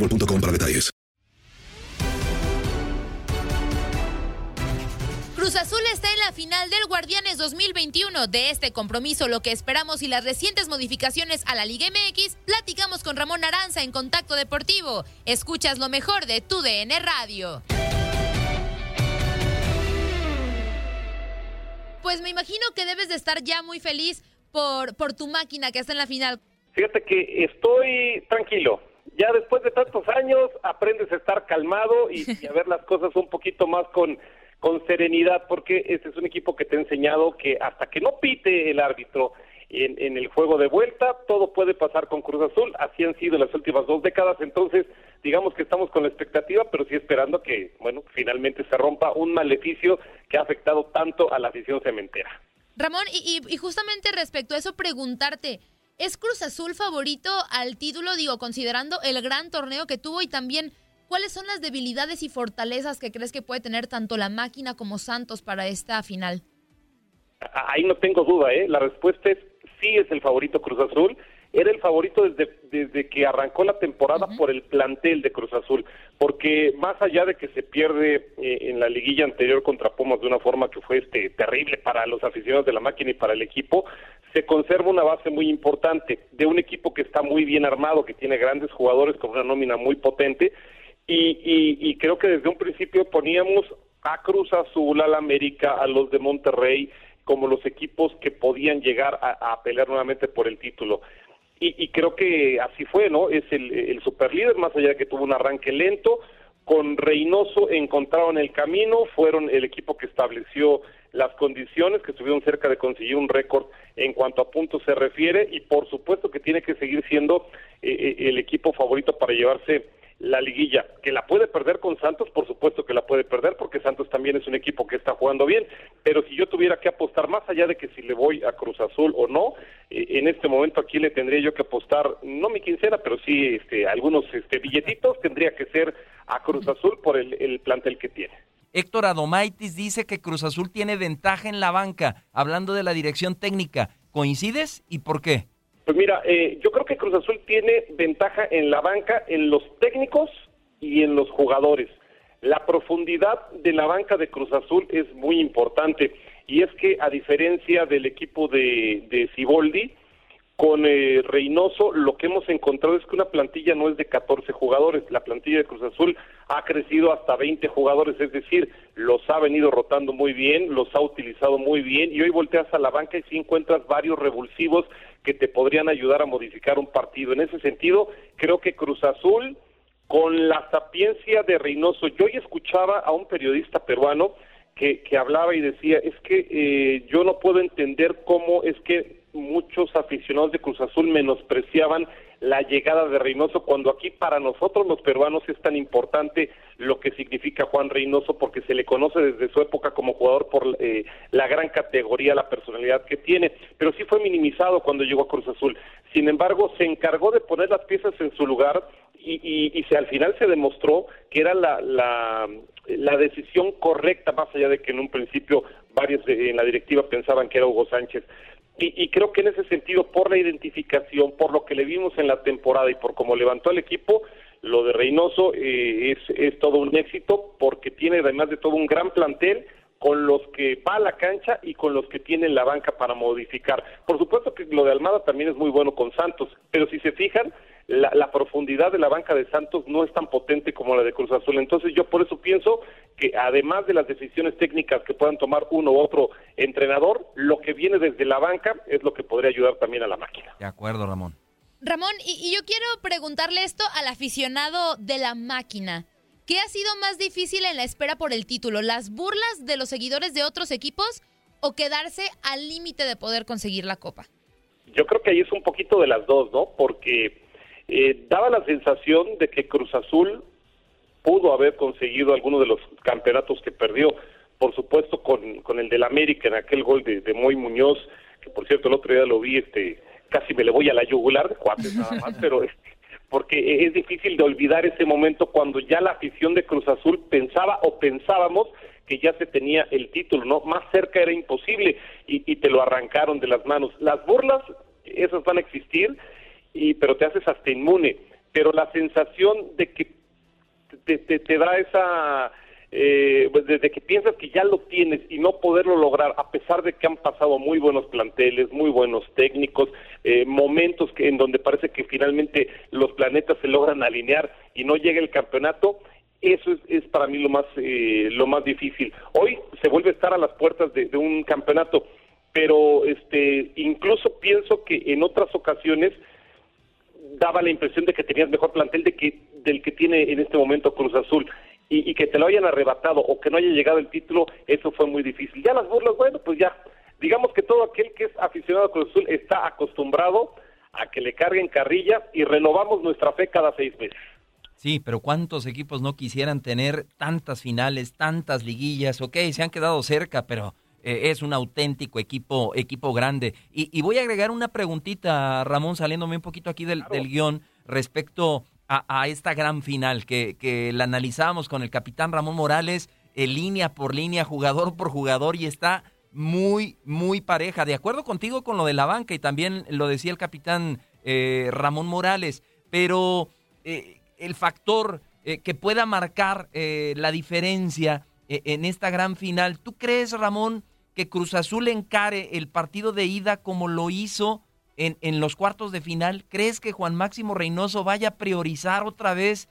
boostmobile.com para detalles. Cruz Azul está en la final del Guardianes 2021. De este compromiso, lo que esperamos y las recientes modificaciones a la Liga MX, platicamos con Ramón Aranza en Contacto Deportivo. Escuchas lo mejor de tu DN Radio. Pues me imagino que debes de estar ya muy feliz por, por tu máquina que está en la final. Fíjate que estoy tranquilo. Ya después de tantos años aprendes a estar calmado y, y a ver las cosas un poquito más con, con serenidad, porque este es un equipo que te ha enseñado que hasta que no pite el árbitro en, en, el juego de vuelta, todo puede pasar con Cruz Azul, así han sido las últimas dos décadas, entonces digamos que estamos con la expectativa, pero sí esperando que, bueno, finalmente se rompa un maleficio que ha afectado tanto a la afición cementera. Ramón, y, y, y justamente respecto a eso, preguntarte, ¿es Cruz Azul favorito al título, digo, considerando el gran torneo que tuvo y también cuáles son las debilidades y fortalezas que crees que puede tener tanto la máquina como Santos para esta final? Ahí no tengo duda, ¿eh? La respuesta es sí es el favorito Cruz Azul. Era el favorito desde, desde que arrancó la temporada uh -huh. por el plantel de Cruz Azul, porque más allá de que se pierde eh, en la liguilla anterior contra Pumas de una forma que fue este terrible para los aficionados de la máquina y para el equipo, se conserva una base muy importante de un equipo que está muy bien armado, que tiene grandes jugadores con una nómina muy potente y, y, creo que desde un principio poníamos a Cruz Azul, a la América, a los de Monterrey, como los equipos que podían llegar a, a pelear nuevamente por el título. Y, y, creo que así fue, ¿no? Es el, el superlíder, más allá de que tuvo un arranque lento, con Reynoso encontraron el camino, fueron el equipo que estableció las condiciones, que estuvieron cerca de conseguir un récord en cuanto a puntos se refiere, y por supuesto que tiene que seguir siendo eh, el equipo favorito para llevarse la liguilla, que la puede perder con Santos, por supuesto que la puede perder, porque Santos también es un equipo que está jugando bien, pero si yo tuviera que apostar más allá de que si le voy a Cruz Azul o no, eh, en este momento aquí le tendría yo que apostar, no mi quincena, pero sí este, algunos este, billetitos, tendría que ser a Cruz Azul por el plantel que tiene. Héctor Adomaitis dice que Cruz Azul tiene ventaja en la banca, hablando de la dirección técnica. ¿Coincides y por qué? Pues mira, eh, yo creo que Cruz Azul tiene ventaja en la banca, en los técnicos y en los jugadores. La profundidad de la banca de Cruz Azul es muy importante y es que a diferencia del equipo de, de con eh, Reynoso lo que hemos encontrado es que una plantilla no es de 14 jugadores, la plantilla de Cruz Azul ha crecido hasta 20 jugadores, es decir, los ha venido rotando muy bien, los ha utilizado muy bien y hoy volteas a la banca y sí encuentras varios revulsivos que te podrían ayudar a modificar un partido. En ese sentido, creo que Cruz Azul, con la sapiencia de Reynoso, yo hoy escuchaba a un periodista peruano que, que hablaba y decía, es que eh, yo no puedo entender cómo es que muchos aficionados de Cruz Azul menospreciaban la llegada de Reynoso, cuando aquí para nosotros los peruanos es tan importante lo que significa Juan Reynoso, porque se le conoce desde su época como jugador por eh, la gran categoría, la personalidad que tiene, pero sí fue minimizado cuando llegó a Cruz Azul. Sin embargo, se encargó de poner las piezas en su lugar y, y, se, al final se demostró que era la, la, la decisión correcta, más allá de que en un principio varios en la directiva pensaban que era Hugo Sánchez. Y, creo que en ese sentido, por la identificación, por lo que le vimos en la temporada y por cómo levantó el equipo, lo de Reynoso eh, es, es todo un éxito porque tiene además de todo un gran plantel con los que va a la cancha y con los que tienen la banca para modificar. Por supuesto que lo de Almada también es muy bueno con Santos, pero si se fijan, la, profundidad de la banca de Santos no es tan potente como la de Cruz Azul. Entonces yo por eso pienso que además de las decisiones técnicas que puedan tomar uno u otro entrenador, lo que viene desde la banca es lo que podría ayudar también a la máquina. De acuerdo, Ramón. Ramón, y, y yo quiero preguntarle esto al aficionado de la máquina. ¿Qué ha sido más difícil en la espera por el título? ¿Las burlas de los seguidores de otros equipos o quedarse al límite de poder conseguir la copa? Yo creo que ahí es un poquito de las dos, ¿no? Porque eh, daba la sensación de que Cruz Azul pudo haber conseguido alguno de los campeonatos que perdió, por supuesto con, con el del América en aquel gol de, de Moy Muñoz, que por cierto el otro día lo vi, este, casi me le voy a la yugular de cuates nada más, pero este, porque es difícil de olvidar ese momento cuando ya la afición de Cruz Azul pensaba o pensábamos que ya se tenía el título, ¿no? Más cerca era imposible y, y te lo arrancaron de las manos. Las burlas, esas van a existir, y pero te haces hasta inmune. Pero la sensación de que te, te, te da esa eh, pues, desde que piensas que ya lo tienes y no poderlo lograr, a pesar de que han pasado muy buenos planteles, muy buenos técnicos, eh, momentos que, en donde parece que finalmente los planetas se logran alinear y no llega el campeonato, eso es, para mí lo más eh, lo más difícil. Hoy se vuelve a estar a las puertas de, de un campeonato, pero este incluso pienso que en otras ocasiones daba la impresión de que tenías mejor plantel de que del que tiene en este momento Cruz Azul y, que te lo hayan arrebatado o que no haya llegado el título, eso fue muy difícil. Ya las burlas, bueno, pues ya, digamos que todo aquel que es aficionado a Cruz Azul está acostumbrado a que le carguen carrilla y renovamos nuestra fe cada seis meses. Sí, pero ¿cuántos equipos no quisieran tener tantas finales, tantas liguillas? Ok, se han quedado cerca, pero eh, es un auténtico equipo, equipo grande. Y, voy a agregar una preguntita, Ramón, saliéndome un poquito aquí del, del guion respecto a, esta gran final que, que la analizamos con el capitán Ramón Morales, eh, línea por línea, jugador por jugador, y está muy, muy pareja. De acuerdo contigo con lo de la banca, y también lo decía el capitán eh, Ramón Morales, pero eh, el factor que pueda marcar la diferencia en esta gran final, ¿tú crees, Ramón, que Cruz Azul encare el partido de ida como lo hizo en, los cuartos de final? ¿Crees que Juan Máximo Reynoso vaya a priorizar otra vez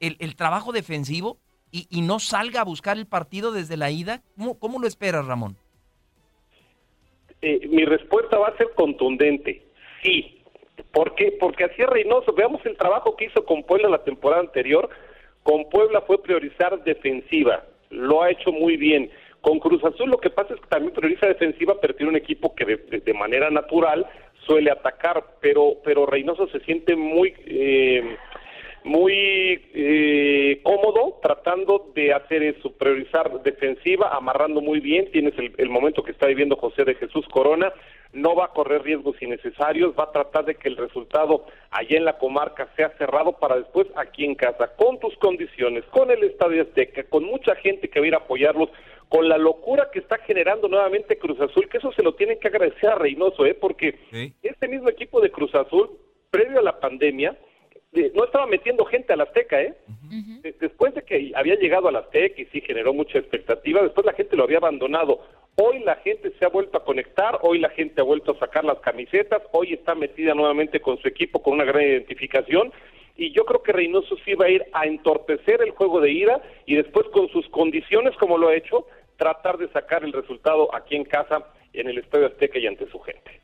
el, trabajo defensivo y, no salga a buscar el partido desde la ida? ¿Cómo, lo esperas, Ramón? Eh, mi respuesta va a ser contundente. Sí. ¿Por qué? Porque así es Reynoso. Veamos el trabajo que hizo con Puebla la temporada anterior. Con Puebla fue priorizar defensiva. Lo ha hecho muy bien. Con Cruz Azul lo que pasa es que también prioriza defensiva, pero tiene un equipo que de manera natural suele atacar, pero pero Reynoso se siente muy eh, muy eh, cómodo tratando de hacer eso, priorizar defensiva, amarrando muy bien, tienes el, momento que está viviendo José de Jesús Corona, no va a correr riesgos innecesarios, va a tratar de que el resultado allá en la comarca sea cerrado para después aquí en casa, con tus condiciones, con el Estadio Azteca, con mucha gente que va a ir a apoyarlos, con la locura que está generando nuevamente Cruz Azul, que eso se lo tienen que agradecer a Reynoso, ¿eh? porque este mismo equipo de Cruz Azul, previo a la pandemia, no estaba metiendo gente a la Azteca, ¿eh? Después de que había llegado a la Azteca y sí generó mucha expectativa, después la gente lo había abandonado. Hoy la gente se ha vuelto a conectar, hoy la gente ha vuelto a sacar las camisetas, hoy está metida nuevamente con su equipo con una gran identificación y yo creo que Reynoso sí va a ir a entorpecer el juego de ida y después con sus condiciones como lo ha hecho, tratar de sacar el resultado aquí en casa, en el Estadio Azteca y ante su gente.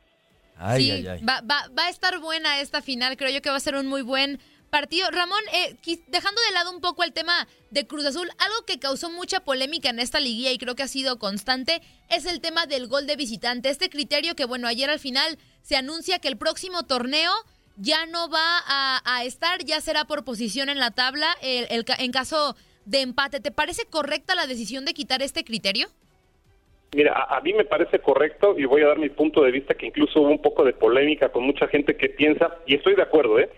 sí, Va, va, va, a estar buena esta final, creo yo que va a ser un muy buen partido. Ramón, eh, dejando de lado un poco el tema de Cruz Azul, algo que causó mucha polémica en esta liguilla y creo que ha sido constante es el tema del gol de visitante. Este criterio que, bueno, ayer al final se anuncia que el próximo torneo ya no va a, estar, ya será por posición en la tabla el, en caso de empate. ¿Te parece correcta la decisión de quitar este criterio? Mira, a, mí me parece correcto y voy a dar mi punto de vista que incluso hubo un poco de polémica con mucha gente que piensa, y estoy de acuerdo, ¿eh?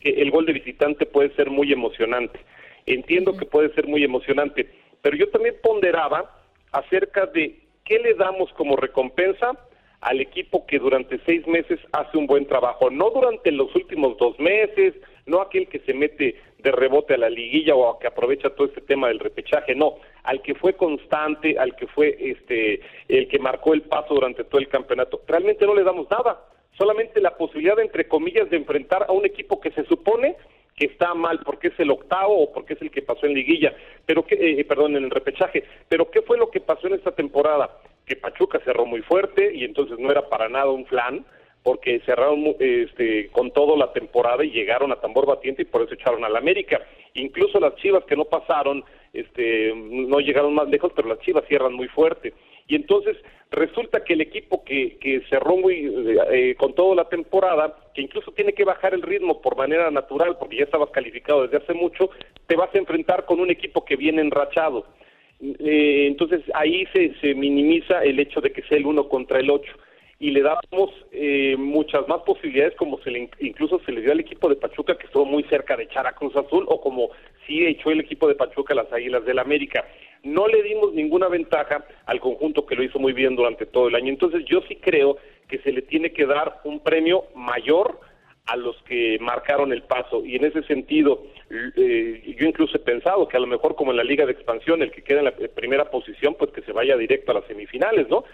que el gol de visitante puede ser muy emocionante. Entiendo que puede ser muy emocionante, pero yo también ponderaba acerca de qué le damos como recompensa al equipo que durante seis meses hace un buen trabajo, no durante los últimos dos meses, no aquel que se mete de rebote a la liguilla o que aprovecha todo este tema del repechaje, no, al que fue constante, al que fue este el que marcó el paso durante todo el campeonato. Realmente no le damos nada, solamente la posibilidad entre comillas de enfrentar a un equipo que se supone que está mal porque es el octavo o porque es el que pasó en liguilla, pero que eh, perdón, en el repechaje, pero qué fue lo que pasó en esta temporada? Que Pachuca cerró muy fuerte y entonces no era para nada un flan porque cerraron este, con todo la temporada y llegaron a tambor batiente y por eso echaron al América. Incluso las Chivas que no pasaron, este, no llegaron más lejos, pero las Chivas cierran muy fuerte. Y entonces resulta que el equipo que, que cerró muy eh, con toda la temporada, que incluso tiene que bajar el ritmo por manera natural, porque ya estabas calificado desde hace mucho, te vas a enfrentar con un equipo que viene enrachado. Eh, entonces ahí se, se minimiza el hecho de que sea el uno contra el ocho y le damos eh, muchas más posibilidades como se le, incluso se le dio al equipo de Pachuca que estuvo muy cerca de echar a Cruz Azul o como sí echó el equipo de Pachuca a las Águilas del América. No le dimos ninguna ventaja al conjunto que lo hizo muy bien durante todo el año. Entonces yo sí creo que se le tiene que dar un premio mayor a los que marcaron el paso. Y en ese sentido eh, yo incluso he pensado que a lo mejor como en la liga de expansión el que queda en la primera posición pues que se vaya directo a las semifinales no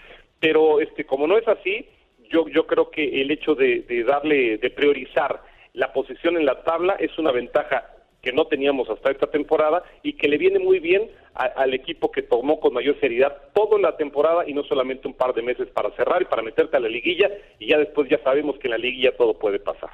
pero este como no es así yo yo creo que el hecho de, darle de priorizar la posición en la tabla es una ventaja que no teníamos hasta esta temporada y que le viene muy bien al equipo que tomó con mayor seriedad toda la temporada y no solamente un par de meses para cerrar y para meterte a la liguilla y ya después ya sabemos que en la liguilla todo puede pasar.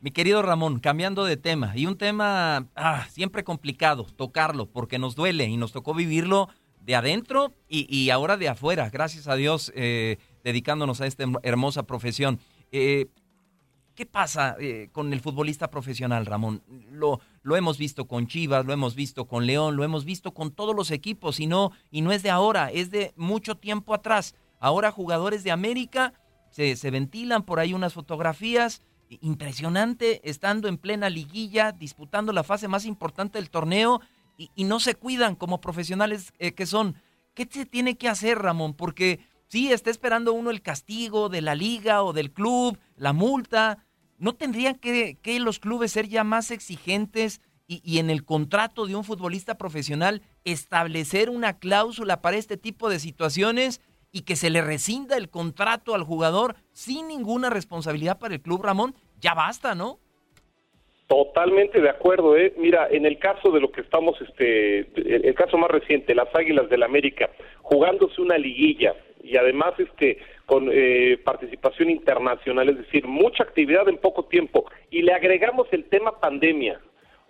Mi querido Ramón, cambiando de tema, y un tema ah, siempre complicado tocarlo porque nos duele y nos tocó vivirlo de adentro y, ahora de afuera, gracias a Dios, eh, dedicándonos a esta hermosa profesión. Eh, ¿Qué pasa eh, con el futbolista profesional, Ramón? Lo, lo hemos visto con Chivas, lo hemos visto con León, lo hemos visto con todos los equipos y no, y no es de ahora, es de mucho tiempo atrás. Ahora jugadores de América se, se ventilan por ahí unas fotografías impresionante estando en plena liguilla, disputando la fase más importante del torneo y, no se cuidan como profesionales eh, que son. ¿Qué se tiene que hacer, Ramón? Porque sí, está esperando uno el castigo de la liga o del club, la multa. ¿No tendrían que, los clubes ser ya más exigentes y, en el contrato de un futbolista profesional establecer una cláusula para este tipo de situaciones y que se le rescinda el contrato al jugador sin ninguna responsabilidad para el club, Ramón? Ya basta, ¿no? Totalmente de acuerdo, ¿eh? Mira, en el caso de lo que estamos, este, el, caso más reciente, las Águilas del América, jugándose una liguilla y además, este, con eh, participación internacional, es decir, mucha actividad en poco tiempo, y le agregamos el tema pandemia.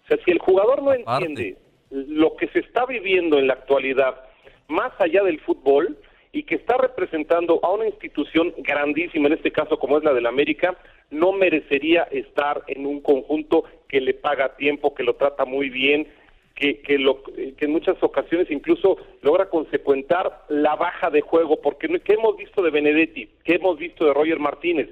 O sea, si el jugador no entiende lo que se está viviendo en la actualidad, más allá del fútbol, y que está representando a una institución grandísima, en este caso como es la del América, no merecería estar en un conjunto que le paga tiempo, que lo trata muy bien, que, que, lo, que en muchas ocasiones incluso logra consecuentar la baja de juego, porque ¿qué hemos visto de Benedetti? ¿Qué hemos visto de Roger Martínez?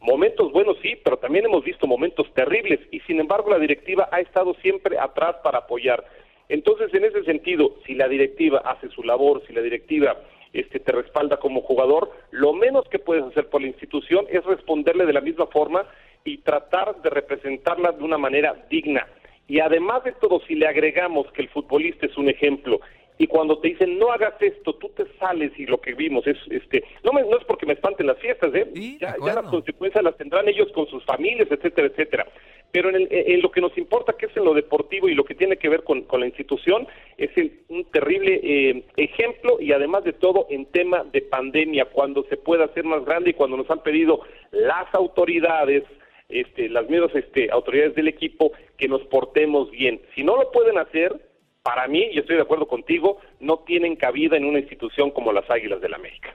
Momentos buenos sí, pero también hemos visto momentos terribles y sin embargo la directiva ha estado siempre atrás para apoyar. Entonces, en ese sentido, si la directiva hace su labor, si la directiva este, te respalda como jugador, lo menos que puedes hacer por la institución es responderle de la misma forma y tratar de representarla de una manera digna. Y además de todo, si le agregamos que el futbolista es un ejemplo y cuando te dicen no hagas esto, tú te sales y lo que vimos es este no me, no es porque me espanten las fiestas, ¿eh? ya, ya las consecuencias las tendrán ellos con sus familias, etcétera, etcétera. Pero en, el, en, lo que nos importa, que es en lo deportivo y lo que tiene que ver con, con la institución, es el, un terrible eh, ejemplo y además de todo en tema de pandemia, cuando se puede hacer más grande y cuando nos han pedido las autoridades, este, las mismas este, autoridades del equipo, que nos portemos bien. Si no lo pueden hacer, para mí, y estoy de acuerdo contigo, no tienen cabida en una institución como las Águilas del la América.